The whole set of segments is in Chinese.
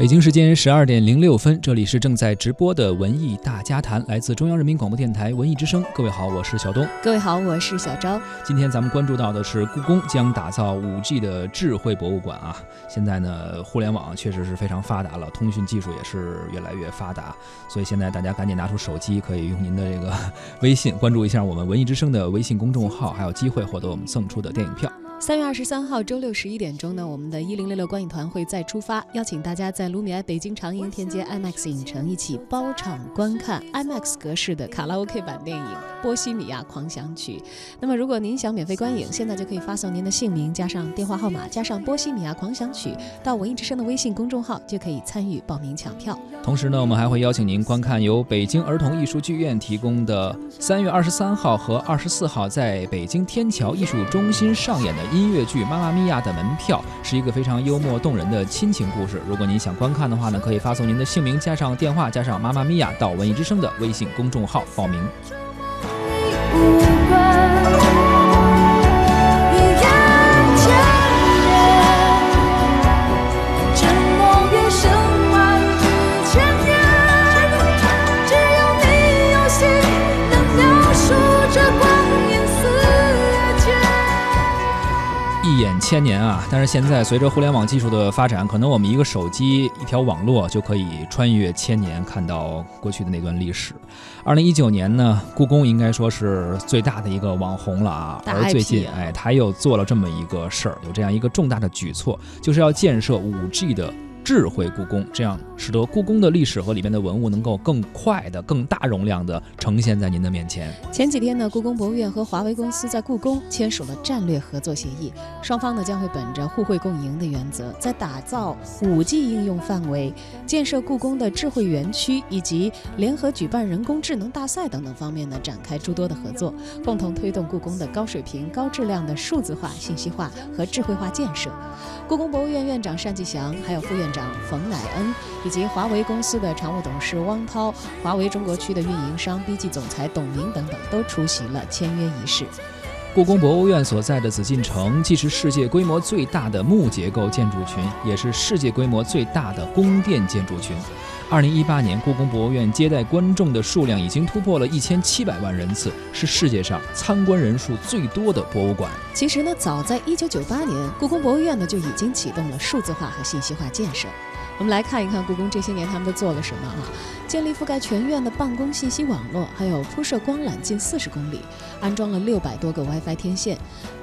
北京时间十二点零六分，这里是正在直播的文艺大家谈，来自中央人民广播电台文艺之声。各位好，我是小东。各位好，我是小昭。今天咱们关注到的是故宫将打造五 G 的智慧博物馆啊。现在呢，互联网确实是非常发达了，通讯技术也是越来越发达，所以现在大家赶紧拿出手机，可以用您的这个微信关注一下我们文艺之声的微信公众号，还有机会获得我们赠出的电影票。三月二十三号周六十一点钟呢，我们的一零六六观影团会再出发，邀请大家在卢米埃北京长楹天街 IMAX 影城一起包场观看 IMAX 格式的卡拉 OK 版电影《波西米亚狂想曲》。那么，如果您想免费观影，现在就可以发送您的姓名加上电话号码加上《波西米亚狂想曲》到文艺之声的微信公众号，就可以参与报名抢票。同时呢，我们还会邀请您观看由北京儿童艺术剧院提供的三月二十三号和二十四号在北京天桥艺术中心上演的。音乐剧《妈妈咪呀》的门票是一个非常幽默动人的亲情故事。如果您想观看的话呢，可以发送您的姓名加上电话加上“妈妈咪呀”到文艺之声的微信公众号报名。千年啊！但是现在随着互联网技术的发展，可能我们一个手机、一条网络就可以穿越千年，看到过去的那段历史。二零一九年呢，故宫应该说是最大的一个网红了啊。而最近，哎，他又做了这么一个事儿，有这样一个重大的举措，就是要建设五 G 的。智慧故宫，这样使得故宫的历史和里面的文物能够更快的、更大容量的呈现在您的面前。前几天呢，故宫博物院和华为公司在故宫签署了战略合作协议，双方呢将会本着互惠共赢的原则，在打造 5G 应用范围、建设故宫的智慧园区以及联合举办人工智能大赛等等方面呢展开诸多的合作，共同推动故宫的高水平、高质量的数字化、信息化和智慧化建设。故宫博物院院长单霁翔，还有副院长冯乃恩，以及华为公司的常务董事汪涛、华为中国区的运营商 BG 总裁董明等等，都出席了签约仪式。故宫博物院所在的紫禁城，既是世界规模最大的木结构建筑群，也是世界规模最大的宫殿建筑群。二零一八年，故宫博物院接待观众的数量已经突破了一千七百万人次，是世界上参观人数最多的博物馆。其实呢，早在一九九八年，故宫博物院呢就已经启动了数字化和信息化建设。我们来看一看故宫这些年他们都做了什么啊？建立覆盖全院的办公信息网络，还有铺设光缆近四十公里，安装了六百多个 WiFi 天线。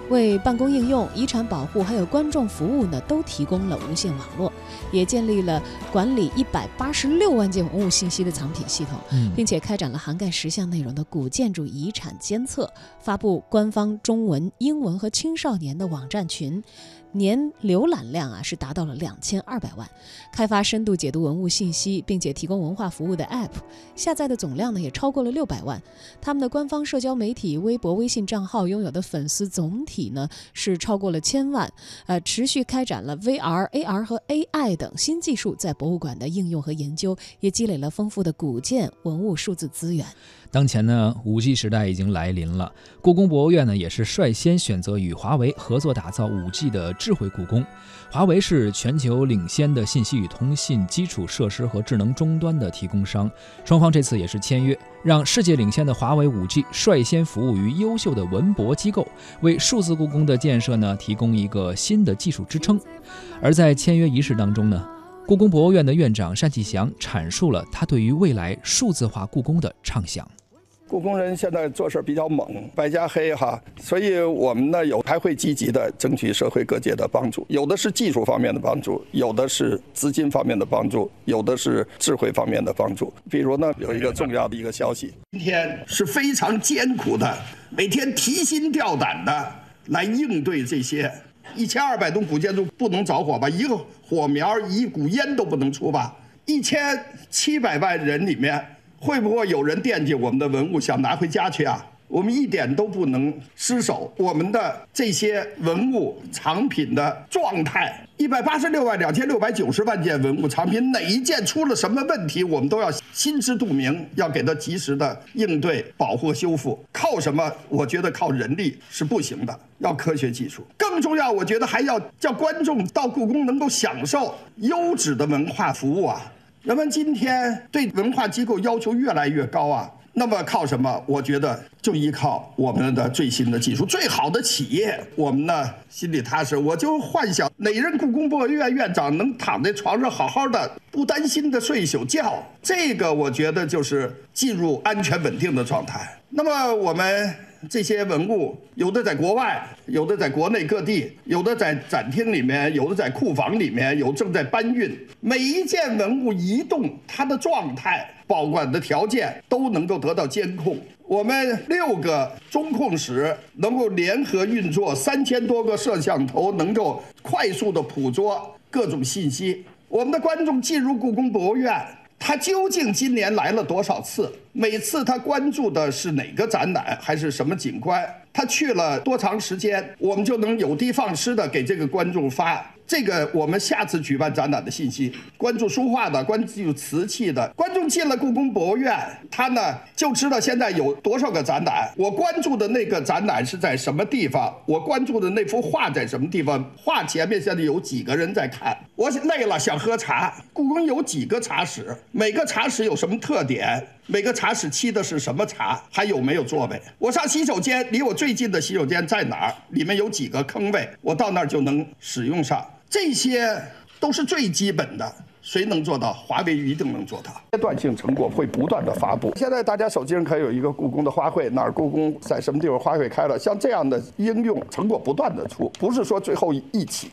为办公应用、遗产保护还有观众服务呢，都提供了无线网络，也建立了管理一百八十六万件文物信息的藏品系统，并且开展了涵盖十项内容的古建筑遗产监测，发布官方中文、英文和青少年的网站群。年浏览量啊是达到了两千二百万，开发深度解读文物信息，并且提供文化服务的 App，下载的总量呢也超过了六百万。他们的官方社交媒体微博、微信账号拥有的粉丝总体呢是超过了千万。呃，持续开展了 VR、AR 和 AI 等新技术在博物馆的应用和研究，也积累了丰富的古建文物数字资源。当前呢，五 G 时代已经来临了。故宫博物院呢，也是率先选择与华为合作打造五 G 的智慧故宫。华为是全球领先的信息与通信基础设施和智能终端的提供商，双方这次也是签约，让世界领先的华为五 G 率先服务于优秀的文博机构，为数字故宫的建设呢提供一个新的技术支撑。而在签约仪式当中呢。故宫博物院的院长单霁翔阐述了他对于未来数字化故宫的畅想。故宫人现在做事比较猛，白加黑哈，所以我们呢有还会积极的争取社会各界的帮助，有的是技术方面的帮助，有的是资金方面的帮助，有的是智慧方面的帮助。比如呢，有一个重要的一个消息，今天是非常艰苦的，每天提心吊胆的来应对这些。一千二百栋古建筑不能着火吧？一个火苗、一股烟都不能出吧？一千七百万人里面，会不会有人惦记我们的文物，想拿回家去啊？我们一点都不能失手。我们的这些文物藏品的状态，一百八十六万两千六百九十万件文物藏品，哪一件出了什么问题，我们都要心知肚明，要给它及时的应对、保护、修复。靠什么？我觉得靠人力是不行的，要科学技术。更重要，我觉得还要叫观众到故宫能够享受优质的文化服务啊！人们今天对文化机构要求越来越高啊。那么靠什么？我觉得就依靠我们的最新的技术，最好的企业，我们呢心里踏实。我就幻想哪任故宫博物院院长能躺在床上好好的，不担心的睡一宿觉。这个我觉得就是进入安全稳定的状态。那么我们这些文物，有的在国外，有的在国内各地，有的在展厅里面，有的在库房里面，有正在搬运。每一件文物移动，它的状态。保管的条件都能够得到监控。我们六个中控室能够联合运作三千多个摄像头，能够快速的捕捉各种信息。我们的观众进入故宫博物院，他究竟今年来了多少次？每次他关注的是哪个展览，还是什么景观？他去了多长时间？我们就能有的放矢的给这个观众发。这个我们下次举办展览的信息，关注书画的，关注瓷器的，观众进了故宫博物院，他呢就知道现在有多少个展览。我关注的那个展览是在什么地方？我关注的那幅画在什么地方？画前面现在有几个人在看？我累了想喝茶。故宫有几个茶室？每个茶室有什么特点？每个茶室沏的是什么茶？还有没有座位？我上洗手间，离我最近的洗手间在哪儿？里面有几个坑位？我到那儿就能使用上。这些都是最基本的，谁能做到？华为一定能做到。阶段性成果会不断的发布。现在大家手机上可以有一个故宫的花卉，哪儿故宫在什么地方花卉开了，像这样的应用成果不断的出，不是说最后一起。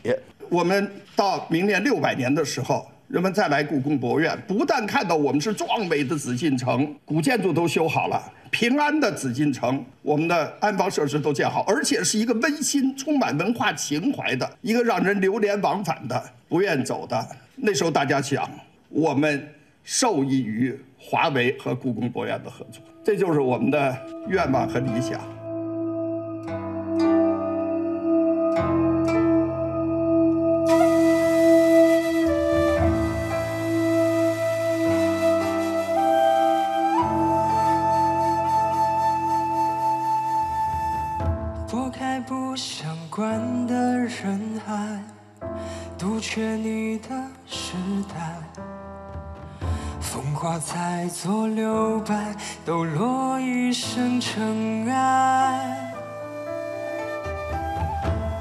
我们到明年六百年的时候。人们再来故宫博物院，不但看到我们是壮美的紫禁城，古建筑都修好了，平安的紫禁城，我们的安防设施都建好，而且是一个温馨、充满文化情怀的一个让人流连忘返的、不愿走的。那时候大家想，我们受益于华为和故宫博物院的合作，这就是我们的愿望和理想。在左留白，抖落一身尘埃。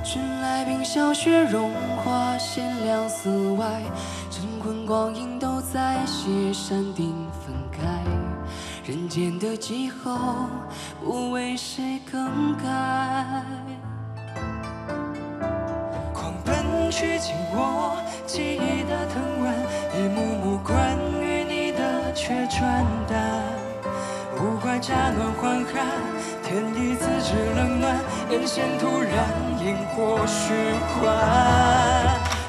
君来冰消雪融化，现两寺外，晨昏光阴都在雪山顶分开。人间的气候，不为谁更改。狂奔去紧握记忆的藤蔓，一幕幕却转淡。无怪乍暖还寒，天意自知冷暖，眼线突然萤火虚幻。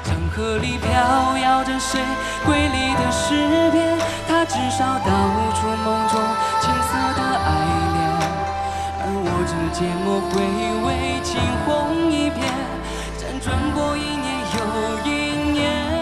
长河里飘摇着谁瑰丽的诗篇？它至少道出梦中青涩的爱恋，而我只缄默回味，惊鸿一瞥，辗转过一。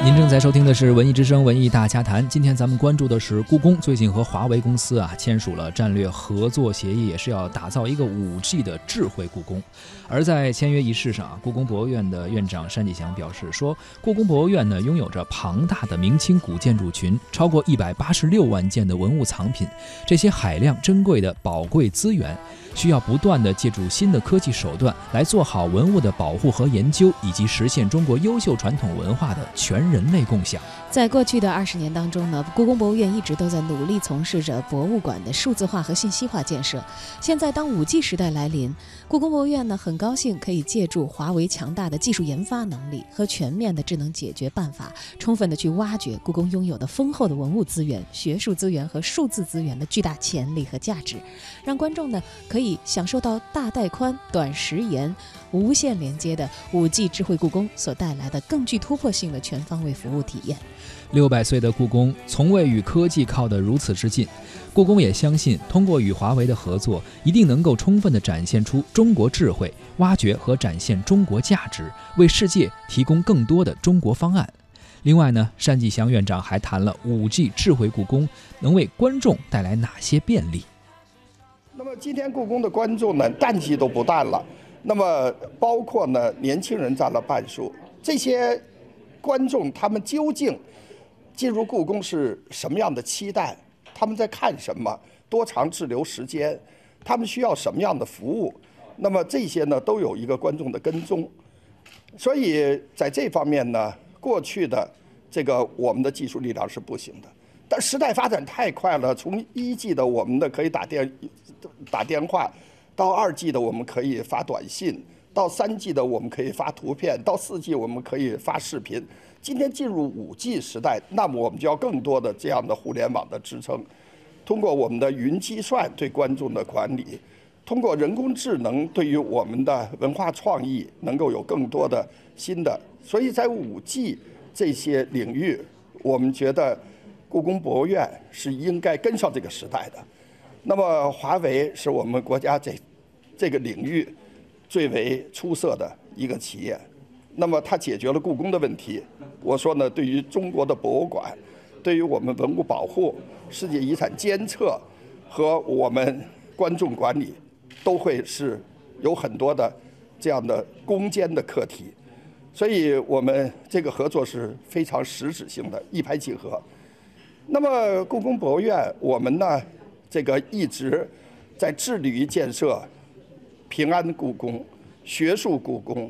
您正在收听的是《文艺之声·文艺大家谈》。今天咱们关注的是故宫最近和华为公司啊签署了战略合作协议，也是要打造一个五 G 的智慧故宫。而在签约仪式上啊，故宫博物院的院长单霁翔表示说，故宫博物院呢拥有着庞大的明清古建筑群，超过一百八十六万件的文物藏品，这些海量珍贵的宝贵资源。需要不断的借助新的科技手段来做好文物的保护和研究，以及实现中国优秀传统文化的全人类共享。在过去的二十年当中呢，故宫博物院一直都在努力从事着博物馆的数字化和信息化建设。现在，当五 G 时代来临，故宫博物院呢很高兴可以借助华为强大的技术研发能力和全面的智能解决办法，充分的去挖掘故宫拥有的丰厚的文物资源、学术资源和数字资源的巨大潜力和价值，让观众呢可以享受到大带宽、短时延、无线连接的五 G 智慧故宫所带来的更具突破性的全方。位服务体验。六百岁的故宫从未与科技靠得如此之近，故宫也相信，通过与华为的合作，一定能够充分地展现出中国智慧，挖掘和展现中国价值，为世界提供更多的中国方案。另外呢，单霁翔院长还谈了五 G 智慧故宫能为观众带来哪些便利。那么今天故宫的观众呢，淡季都不淡了，那么包括呢年轻人占了半数，这些观众他们究竟？进入故宫是什么样的期待？他们在看什么？多长滞留时间？他们需要什么样的服务？那么这些呢，都有一个观众的跟踪。所以在这方面呢，过去的这个我们的技术力量是不行的。但时代发展太快了，从一 G 的我们的可以打电打电话，到二 G 的我们可以发短信，到三 G 的我们可以发图片，到四 G 我们可以发视频。今天进入五 G 时代，那么我们就要更多的这样的互联网的支撑，通过我们的云计算对观众的管理，通过人工智能对于我们的文化创意能够有更多的新的。所以在五 G 这些领域，我们觉得故宫博物院是应该跟上这个时代的。那么华为是我们国家这这个领域最为出色的一个企业。那么它解决了故宫的问题。我说呢，对于中国的博物馆，对于我们文物保护、世界遗产监测和我们观众管理，都会是有很多的这样的攻坚的课题。所以我们这个合作是非常实质性的，一拍即合。那么故宫博物院，我们呢，这个一直在致力于建设平安故宫、学术故宫。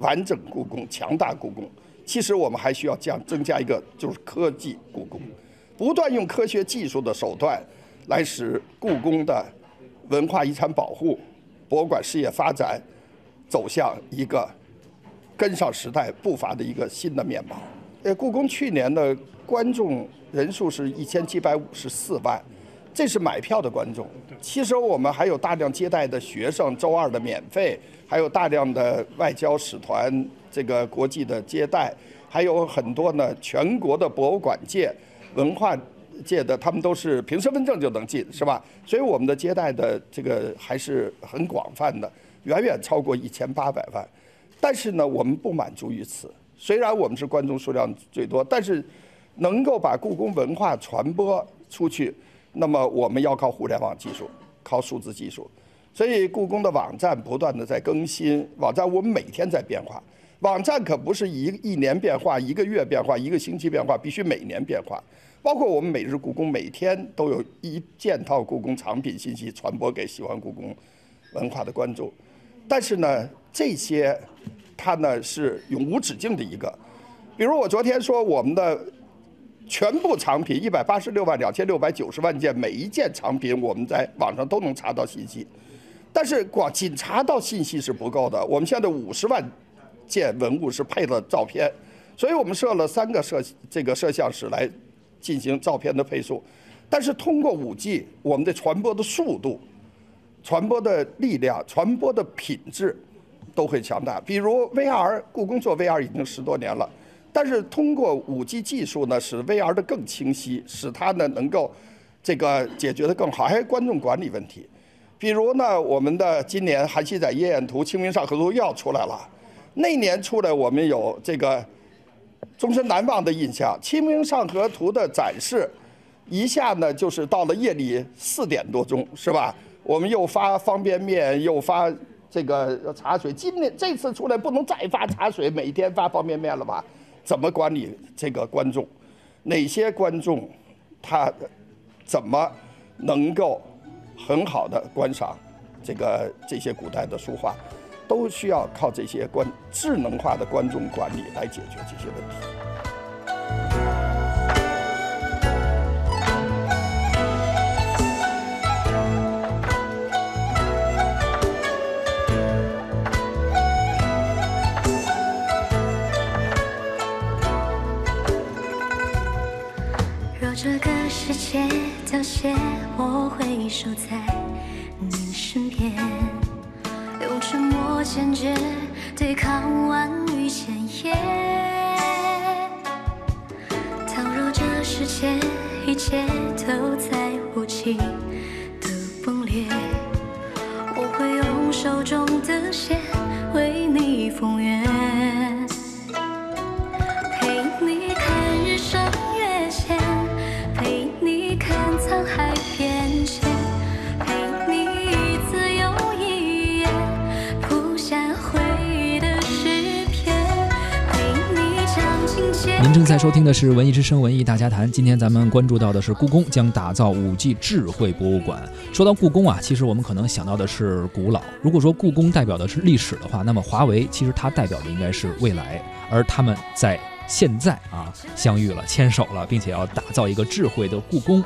完整故宫、强大故宫，其实我们还需要这样增加一个，就是科技故宫，不断用科学技术的手段，来使故宫的文化遗产保护、博物馆事业发展走向一个跟上时代步伐的一个新的面貌。呃，故宫去年的观众人数是一千七百五十四万。这是买票的观众，其实我们还有大量接待的学生，周二的免费，还有大量的外交使团，这个国际的接待，还有很多呢，全国的博物馆界、文化界的，他们都是凭身份证就能进，是吧？所以我们的接待的这个还是很广泛的，远远超过一千八百万。但是呢，我们不满足于此，虽然我们是观众数量最多，但是能够把故宫文化传播出去。那么我们要靠互联网技术，靠数字技术，所以故宫的网站不断的在更新，网站我们每天在变化，网站可不是一一年变化，一个月变化，一个星期变化，必须每年变化。包括我们每日故宫每天都有一件套故宫藏品信息传播给喜欢故宫文化的观众，但是呢，这些它呢是永无止境的一个，比如我昨天说我们的。全部藏品一百八十六万两千六百九十万件，每一件藏品我们在网上都能查到信息，但是光仅查到信息是不够的。我们现在五十万件文物是配了照片，所以我们设了三个摄这个摄像室来进行照片的配送。但是通过五 G，我们的传播的速度、传播的力量、传播的品质都会强大。比如 VR，故宫做 VR 已经十多年了。但是通过五 G 技术呢，使 VR 的更清晰，使它呢能够这个解决的更好。还有观众管理问题，比如呢，我们的今年《韩熙载夜宴图》《清明上河图》又要出来了。那年出来，我们有这个终身难忘的印象，《清明上河图》的展示，一下呢就是到了夜里四点多钟，是吧？我们又发方便面，又发这个茶水。今年这次出来不能再发茶水，每天发方便面了吧？怎么管理这个观众？哪些观众他怎么能够很好的观赏这个这些古代的书画？都需要靠这些观智能化的观众管理来解决这些问题。守在你身边，用沉默坚决对抗万语千言，倘若这世界一切都在无情。在收听的是《文艺之声·文艺大家谈》。今天咱们关注到的是故宫将打造 5G 智慧博物馆。说到故宫啊，其实我们可能想到的是古老。如果说故宫代表的是历史的话，那么华为其实它代表的应该是未来。而他们在现在啊相遇了、牵手了，并且要打造一个智慧的故宫。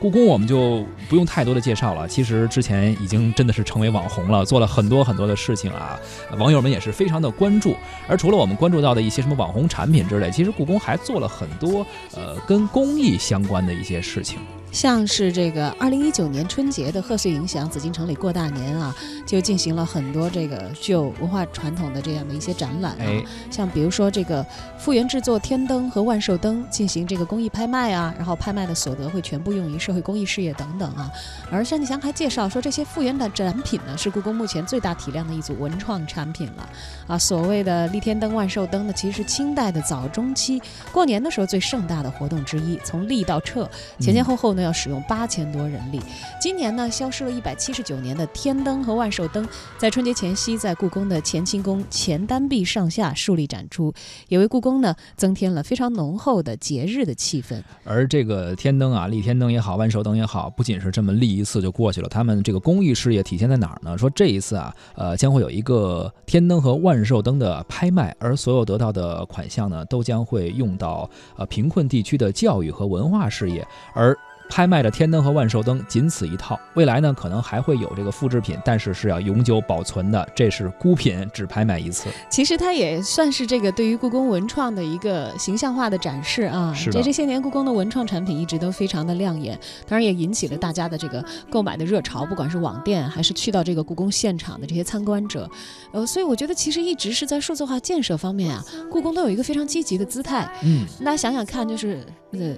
故宫我们就不用太多的介绍了，其实之前已经真的是成为网红了，做了很多很多的事情啊，网友们也是非常的关注。而除了我们关注到的一些什么网红产品之类，其实故宫还做了很多呃跟公益相关的一些事情。像是这个二零一九年春节的贺岁影响，紫禁城里过大年啊，就进行了很多这个具有文化传统的这样的一些展览啊。哎像比如说这个复原制作天灯和万寿灯进行这个公益拍卖啊，然后拍卖的所得会全部用于社会公益事业等等啊。而单霁翔还介绍说，这些复原的展品呢，是故宫目前最大体量的一组文创产品了啊。所谓的立天灯、万寿灯呢，其实是清代的早中期过年的时候最盛大的活动之一，从立到撤前前后后呢要使用八千多人力。今年呢，消失了一百七十九年的天灯和万寿灯，在春节前夕，在故宫的乾清宫前单壁上下竖立展出，也为故宫呢增添了非常浓厚的节日的气氛。而这个天灯啊，立天灯也好，万寿灯也好，不仅是这么立一次就过去了，他们这个公益事业体现在哪儿呢？说这一次啊，呃，将会有一个天灯和万寿灯的拍卖，而所有得到的款项呢，都将会用到呃贫困地区的教育和文化事业，而。拍卖的天灯和万寿灯仅此一套，未来呢可能还会有这个复制品，但是是要永久保存的，这是孤品，只拍卖一次。其实它也算是这个对于故宫文创的一个形象化的展示啊。是这这些年故宫的文创产品一直都非常的亮眼，当然也引起了大家的这个购买的热潮，不管是网店还是去到这个故宫现场的这些参观者，呃，所以我觉得其实一直是在数字化建设方面啊，故宫都有一个非常积极的姿态。嗯，大家想想看，就是呃。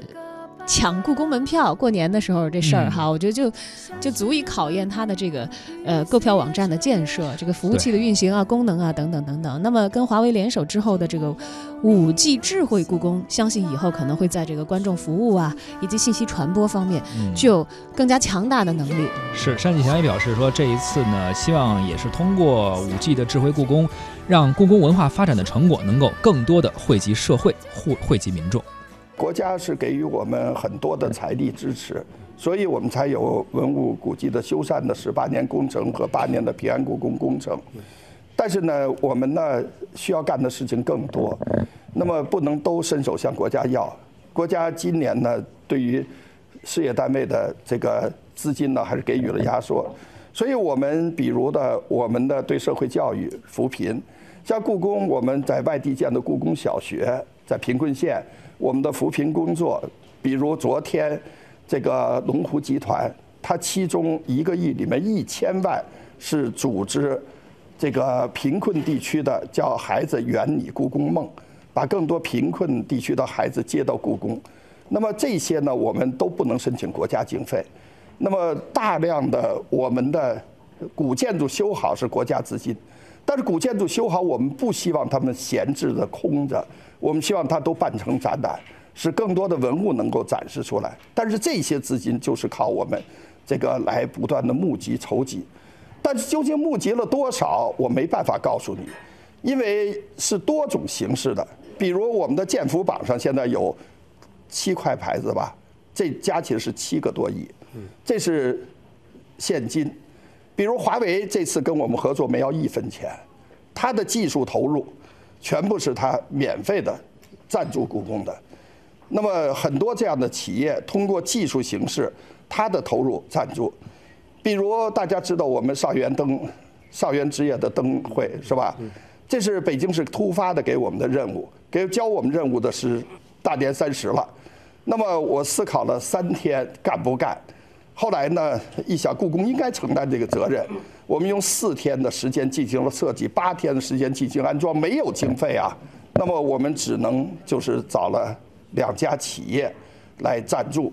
抢故宫门票，过年的时候这事儿哈，我觉得就就足以考验它的这个呃购票网站的建设，这个服务器的运行啊、功能啊等等等等。那么跟华为联手之后的这个五 G 智慧故宫，相信以后可能会在这个观众服务啊以及信息传播方面嗯具有更加强大的能力。是单霁翔也表示说，这一次呢，希望也是通过五 G 的智慧故宫，让故宫文化发展的成果能够更多的惠及社会、惠惠及民众。国家是给予我们很多的财力支持，所以我们才有文物古迹的修缮的十八年工程和八年的平安故宫工程。但是呢，我们呢需要干的事情更多，那么不能都伸手向国家要。国家今年呢，对于事业单位的这个资金呢，还是给予了压缩。所以我们比如的，我们的对社会教育扶贫，像故宫，我们在外地建的故宫小学，在贫困县，我们的扶贫工作，比如昨天这个龙湖集团，它其中一个亿里面一千万是组织这个贫困地区的，叫孩子圆你故宫梦，把更多贫困地区的孩子接到故宫。那么这些呢，我们都不能申请国家经费。那么大量的我们的古建筑修好是国家资金，但是古建筑修好，我们不希望他们闲置的空着，我们希望它都办成展览，使更多的文物能够展示出来。但是这些资金就是靠我们这个来不断的募集筹集，但是究竟募集了多少，我没办法告诉你，因为是多种形式的。比如我们的建福榜上现在有七块牌子吧，这加起来是七个多亿，这是现金。比如华为这次跟我们合作没要一分钱，它的技术投入全部是它免费的赞助故宫的。那么很多这样的企业通过技术形式，它的投入赞助，比如大家知道我们上元灯、上元之夜的灯会是吧？这是北京市突发的给我们的任务，给交我们任务的是大年三十了。那么我思考了三天干不干，后来呢一想故宫应该承担这个责任，我们用四天的时间进行了设计，八天的时间进行安装，没有经费啊。那么我们只能就是找了两家企业，来赞助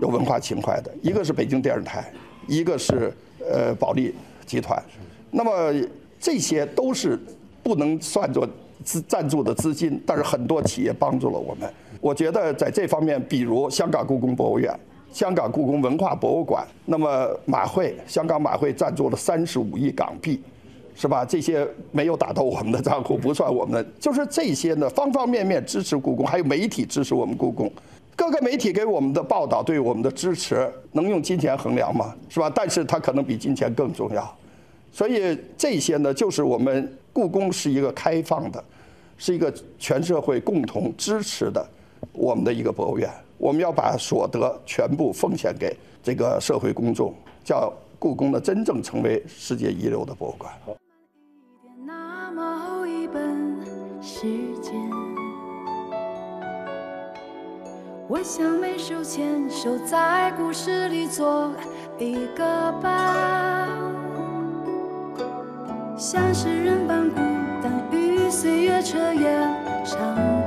有文化情怀的，一个是北京电视台，一个是呃保利集团。那么这些都是不能算作资赞助的资金，但是很多企业帮助了我们。我觉得在这方面，比如香港故宫博物院、香港故宫文化博物馆，那么马会香港马会赞助了三十五亿港币。是吧？这些没有打到我们的账户，不算我们的。就是这些呢，方方面面支持故宫，还有媒体支持我们故宫，各个媒体给我们的报道，对我们的支持，能用金钱衡量吗？是吧？但是它可能比金钱更重要。所以这些呢，就是我们故宫是一个开放的，是一个全社会共同支持的我们的一个博物院。我们要把所得全部奉献给这个社会公众叫故宫的真正成为世界一流的博物馆。那么一本时间我想每手牵手在故事里做一个伴像是人般孤单与岁月彻夜长。